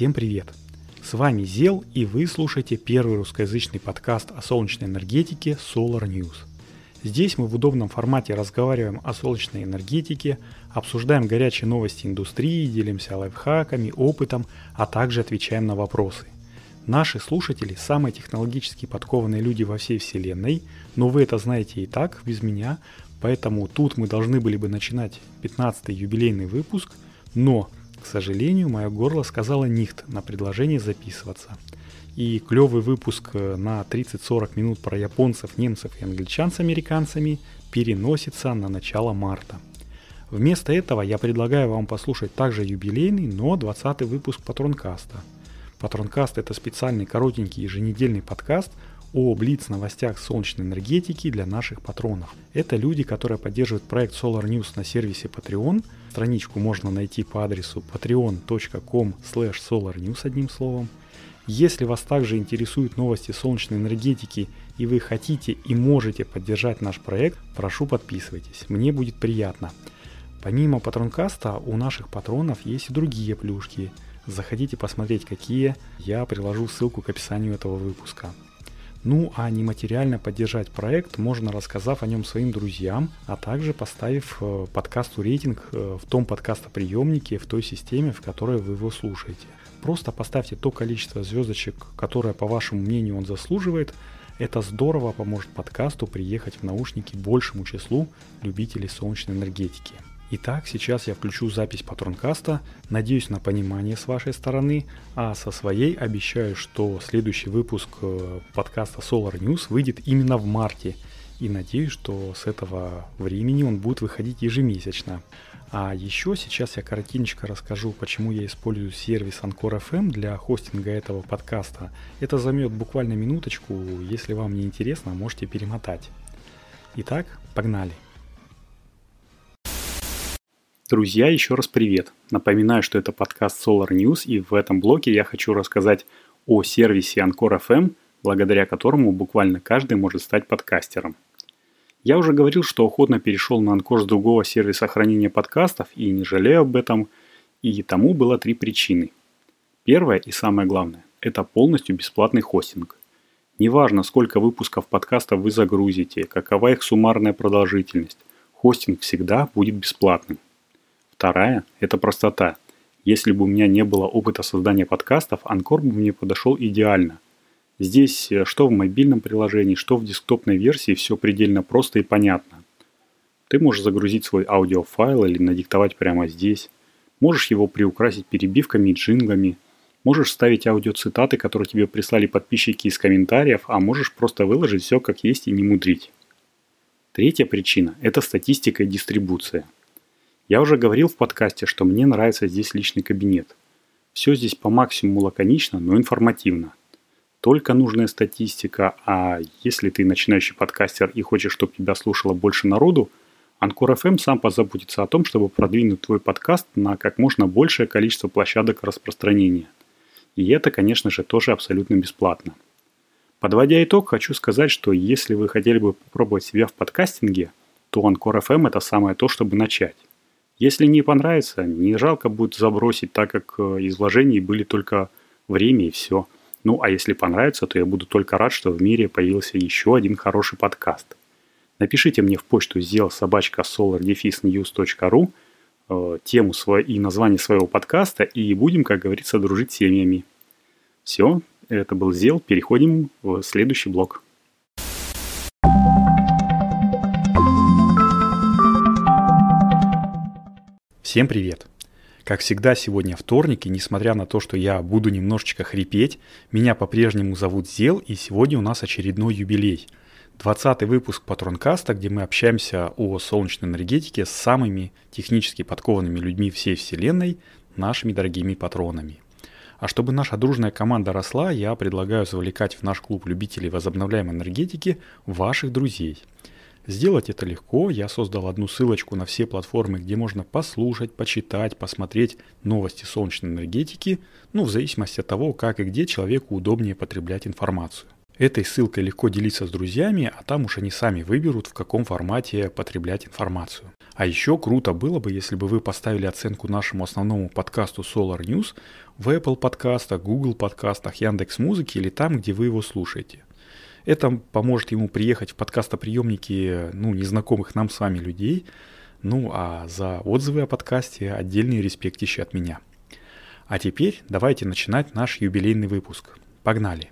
Всем привет! С вами Зел и вы слушаете первый русскоязычный подкаст о солнечной энергетике Solar News. Здесь мы в удобном формате разговариваем о солнечной энергетике, обсуждаем горячие новости индустрии, делимся лайфхаками, опытом, а также отвечаем на вопросы. Наши слушатели – самые технологически подкованные люди во всей вселенной, но вы это знаете и так, без меня, поэтому тут мы должны были бы начинать 15-й юбилейный выпуск, но к сожалению, мое горло сказала нихт на предложение записываться. И клевый выпуск э, на 30-40 минут про японцев, немцев и англичан с американцами переносится на начало марта. Вместо этого я предлагаю вам послушать также юбилейный, но 20 выпуск Патронкаста. Патронкаст это специальный коротенький еженедельный подкаст о блиц-новостях солнечной энергетики для наших патронов. Это люди, которые поддерживают проект Solar News на сервисе Patreon. Страничку можно найти по адресу patreon.com solarnews одним словом. Если вас также интересуют новости солнечной энергетики и вы хотите и можете поддержать наш проект, прошу подписывайтесь, мне будет приятно. Помимо патронкаста у наших патронов есть и другие плюшки. Заходите посмотреть какие, я приложу ссылку к описанию этого выпуска. Ну а нематериально поддержать проект можно, рассказав о нем своим друзьям, а также поставив э, подкасту рейтинг э, в том подкастоприемнике, в той системе, в которой вы его слушаете. Просто поставьте то количество звездочек, которое, по вашему мнению, он заслуживает. Это здорово поможет подкасту приехать в наушники большему числу любителей солнечной энергетики. Итак, сейчас я включу запись патронкаста, надеюсь на понимание с вашей стороны, а со своей обещаю, что следующий выпуск э, подкаста Solar News выйдет именно в марте, и надеюсь, что с этого времени он будет выходить ежемесячно. А еще сейчас я коротенько расскажу, почему я использую сервис Anchor FM для хостинга этого подкаста. Это займет буквально минуточку, если вам не интересно, можете перемотать. Итак, погнали! Друзья, еще раз привет. Напоминаю, что это подкаст Solar News, и в этом блоке я хочу рассказать о сервисе Anchor FM, благодаря которому буквально каждый может стать подкастером. Я уже говорил, что охотно перешел на Anchor с другого сервиса хранения подкастов и не жалею об этом, и тому было три причины. Первое и самое главное – это полностью бесплатный хостинг. Неважно, сколько выпусков подкаста вы загрузите, какова их суммарная продолжительность, хостинг всегда будет бесплатным – Вторая – это простота. Если бы у меня не было опыта создания подкастов, Анкор бы мне подошел идеально. Здесь э, что в мобильном приложении, что в десктопной версии все предельно просто и понятно. Ты можешь загрузить свой аудиофайл или надиктовать прямо здесь. Можешь его приукрасить перебивками и джинглами. Можешь ставить аудиоцитаты, которые тебе прислали подписчики из комментариев, а можешь просто выложить все как есть и не мудрить. Третья причина – это статистика и дистрибуция – я уже говорил в подкасте, что мне нравится здесь личный кабинет. Все здесь по максимуму лаконично, но информативно. Только нужная статистика, а если ты начинающий подкастер и хочешь, чтобы тебя слушало больше народу, Анкор FM сам позаботится о том, чтобы продвинуть твой подкаст на как можно большее количество площадок распространения. И это, конечно же, тоже абсолютно бесплатно. Подводя итог, хочу сказать, что если вы хотели бы попробовать себя в подкастинге, то Анкор FM это самое то, чтобы начать. Если не понравится, не жалко будет забросить, так как э, из вложений были только время и все. Ну, а если понравится, то я буду только рад, что в мире появился еще один хороший подкаст. Напишите мне в почту сделал собачка solardefisnews.ru э, тему свой, и название своего подкаста, и будем, как говорится, дружить семьями. Все, это был Зел. Переходим в следующий блок. Всем привет! Как всегда, сегодня вторник, и несмотря на то, что я буду немножечко хрипеть, меня по-прежнему зовут Зел, и сегодня у нас очередной юбилей. 20 выпуск Патронкаста, где мы общаемся о солнечной энергетике с самыми технически подкованными людьми всей Вселенной, нашими дорогими патронами. А чтобы наша дружная команда росла, я предлагаю завлекать в наш клуб любителей возобновляемой энергетики ваших друзей – Сделать это легко. Я создал одну ссылочку на все платформы, где можно послушать, почитать, посмотреть новости солнечной энергетики, ну, в зависимости от того, как и где человеку удобнее потреблять информацию. Этой ссылкой легко делиться с друзьями, а там уж они сами выберут, в каком формате потреблять информацию. А еще круто было бы, если бы вы поставили оценку нашему основному подкасту Solar News в Apple подкастах, Google подкастах, Яндекс Музыки или там, где вы его слушаете. Это поможет ему приехать в подкастоприемники ну, незнакомых нам с вами людей. Ну а за отзывы о подкасте отдельный респектище от меня. А теперь давайте начинать наш юбилейный выпуск. Погнали!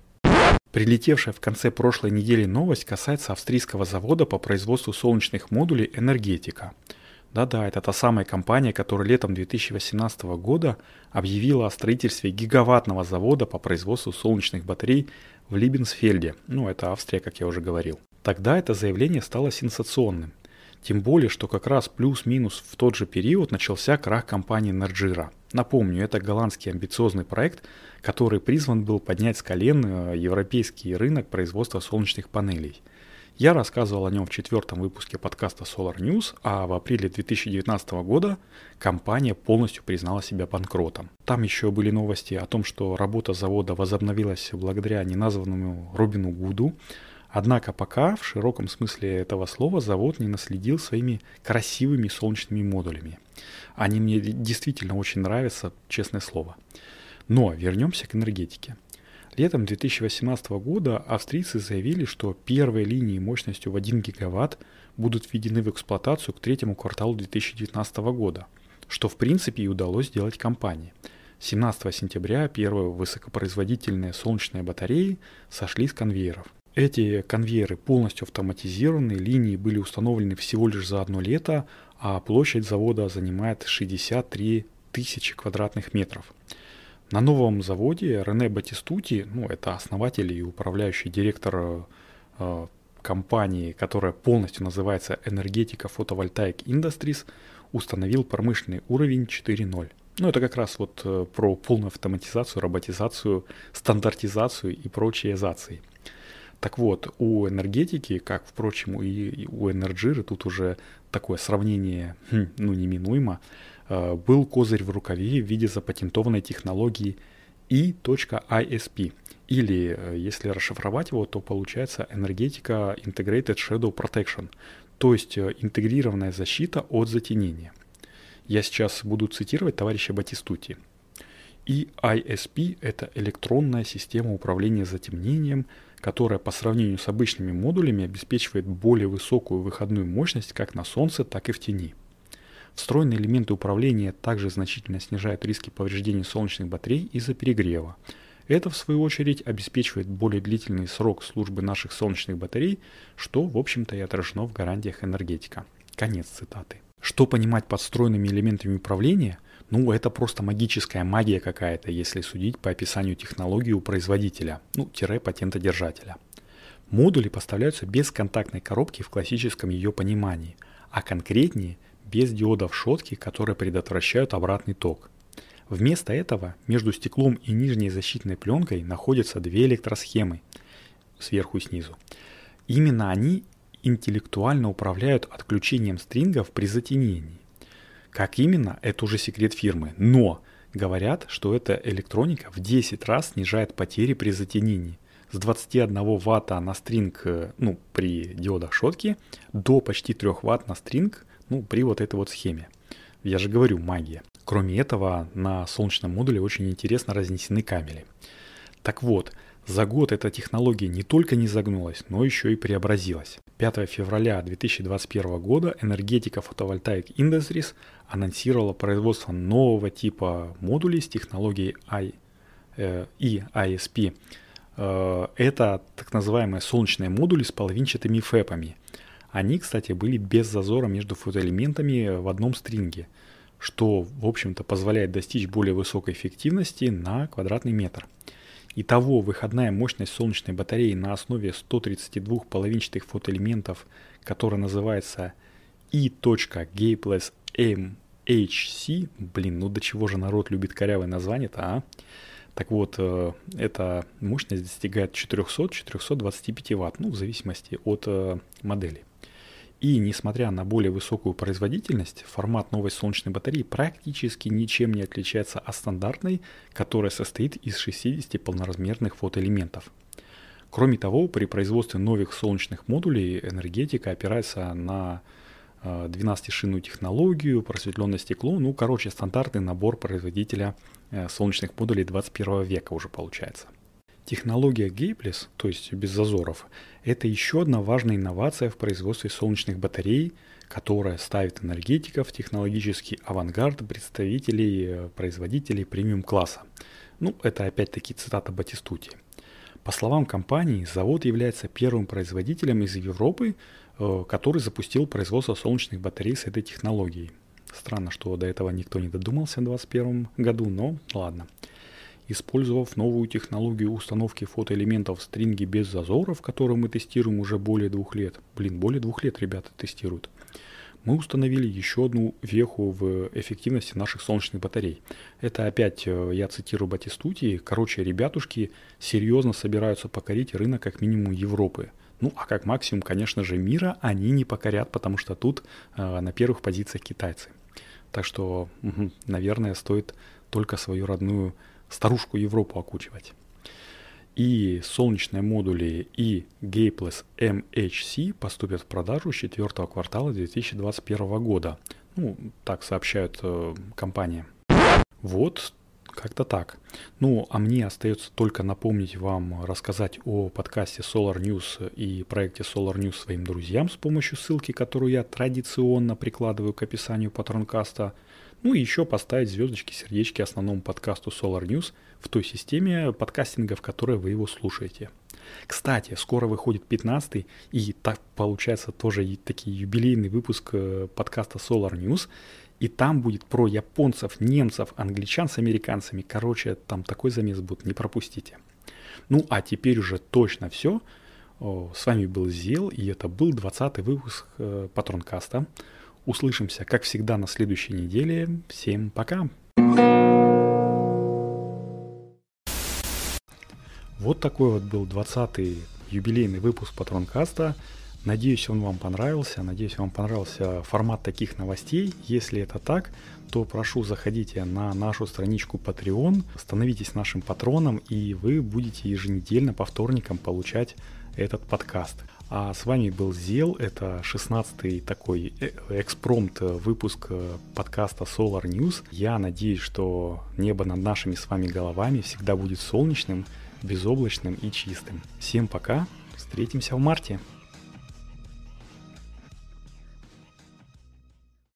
Прилетевшая в конце прошлой недели новость касается австрийского завода по производству солнечных модулей «Энергетика». Да-да, это та самая компания, которая летом 2018 года объявила о строительстве гигаваттного завода по производству солнечных батарей в Либенсфельде. Ну, это Австрия, как я уже говорил. Тогда это заявление стало сенсационным. Тем более, что как раз плюс-минус в тот же период начался крах компании Нарджира. Напомню, это голландский амбициозный проект, который призван был поднять с колен э, европейский рынок производства солнечных панелей. Я рассказывал о нем в четвертом выпуске подкаста Solar News, а в апреле 2019 года компания полностью признала себя банкротом. Там еще были новости о том, что работа завода возобновилась благодаря неназванному Робину Гуду, Однако пока в широком смысле этого слова завод не наследил своими красивыми солнечными модулями. Они мне действительно очень нравятся, честное слово. Но вернемся к энергетике. Летом 2018 года австрийцы заявили, что первые линии мощностью в 1 гигаватт будут введены в эксплуатацию к третьему кварталу 2019 года, что в принципе и удалось сделать компании. 17 сентября первые высокопроизводительные солнечные батареи сошли с конвейеров. Эти конвейеры полностью автоматизированы, линии были установлены всего лишь за одно лето, а площадь завода занимает 63 тысячи квадратных метров. На новом заводе Рене Батистути, ну это основатель и управляющий директор э, компании, которая полностью называется Энергетика Photovoltaic Industries, установил промышленный уровень 4.0. Ну, это как раз вот э, про полную автоматизацию, роботизацию, стандартизацию и прочие азации. Так вот, у энергетики, как, впрочем, и у энерджиры, тут уже такое сравнение, хм, ну, неминуемо, был козырь в рукаве в виде запатентованной технологии E.ISP. Или, э, если расшифровать его, то получается энергетика Integrated Shadow Protection, то есть э, интегрированная защита от затенения. Я сейчас буду цитировать товарища Батистути. EISP – это электронная система управления затемнением – которая по сравнению с обычными модулями обеспечивает более высокую выходную мощность как на солнце, так и в тени. Встроенные элементы управления также значительно снижают риски повреждений солнечных батарей из-за перегрева. Это, в свою очередь, обеспечивает более длительный срок службы наших солнечных батарей, что, в общем-то, и отражено в гарантиях энергетика. Конец цитаты. Что понимать под встроенными элементами управления – ну, это просто магическая магия какая-то, если судить по описанию технологии у производителя, ну, тире патентодержателя. Модули поставляются без контактной коробки в классическом ее понимании, а конкретнее без диодов шотки, которые предотвращают обратный ток. Вместо этого между стеклом и нижней защитной пленкой находятся две электросхемы сверху и снизу. Именно они интеллектуально управляют отключением стрингов при затенении. Как именно, это уже секрет фирмы. Но говорят, что эта электроника в 10 раз снижает потери при затенении. С 21 ватта на стринг э, ну, при диодах шотки до почти 3 ватт на стринг ну, при вот этой вот схеме. Я же говорю, магия. Кроме этого, на солнечном модуле очень интересно разнесены кабели. Так вот, за год эта технология не только не загнулась, но еще и преобразилась. 5 февраля 2021 года энергетика Photovoltaic Industries анонсировала производство нового типа модулей с технологией I, э, EISP. Э, это так называемые солнечные модули с половинчатыми фэпами. Они, кстати, были без зазора между фотоэлементами в одном стринге, что, в общем-то, позволяет достичь более высокой эффективности на квадратный метр – Итого выходная мощность солнечной батареи на основе 132 половинчатых фотоэлементов, которая называется E.Gapeless-MHC, блин, ну до чего же народ любит корявое название-то, а? Так вот, э, эта мощность достигает 400-425 Вт, ну, в зависимости от э, модели. И несмотря на более высокую производительность, формат новой солнечной батареи практически ничем не отличается от стандартной, которая состоит из 60 полноразмерных фотоэлементов. Кроме того, при производстве новых солнечных модулей энергетика опирается на 12-шинную технологию, просветленное стекло, ну, короче, стандартный набор производителя солнечных модулей 21 века уже получается. Технология Gapeless, то есть без зазоров, это еще одна важная инновация в производстве солнечных батарей, которая ставит энергетиков в технологический авангард представителей, э, производителей премиум-класса. Ну, это опять-таки цитата Батистути. По словам компании, завод является первым производителем из Европы, э, который запустил производство солнечных батарей с этой технологией. Странно, что до этого никто не додумался в 2021 году, но ладно. Использовав новую технологию установки фотоэлементов в стринге без зазоров, которую мы тестируем уже более двух лет, блин, более двух лет ребята тестируют, мы установили еще одну веху в эффективности наших солнечных батарей. Это опять, э, я цитирую Батистути, короче, ребятушки серьезно собираются покорить рынок как минимум Европы. Ну, а как максимум, конечно же, мира они не покорят, потому что тут э, на первых позициях китайцы. Так что, угу, наверное, стоит только свою родную старушку Европу окучивать. И солнечные модули и Gapeless MHC поступят в продажу с четвертого квартала 2021 года. Ну, так сообщают э, компания. Вот, как-то так. Ну, а мне остается только напомнить вам рассказать о подкасте Solar News и проекте Solar News своим друзьям с помощью ссылки, которую я традиционно прикладываю к описанию патронкаста – ну и еще поставить звездочки, сердечки основному подкасту Solar News в той системе подкастинга, в которой вы его слушаете. Кстати, скоро выходит 15 и так получается тоже и такие юбилейный выпуск э, подкаста Solar News. И там будет про японцев, немцев, англичан с американцами. Короче, там такой замес будет, не пропустите. Ну а теперь уже точно все. С вами был Зел, и это был 20 выпуск э, Патронкаста. Услышимся, как всегда, на следующей неделе. Всем пока! Вот такой вот был 20-й юбилейный выпуск Патронкаста. Надеюсь, он вам понравился. Надеюсь, вам понравился формат таких новостей. Если это так, то прошу заходите на нашу страничку Patreon, становитесь нашим патроном, и вы будете еженедельно по вторникам получать этот подкаст. А с вами был Зел, это 16-й такой э, экспромт выпуск э, подкаста Solar News. Я надеюсь, что небо над нашими с вами головами всегда будет солнечным, безоблачным и чистым. Всем пока, встретимся в марте.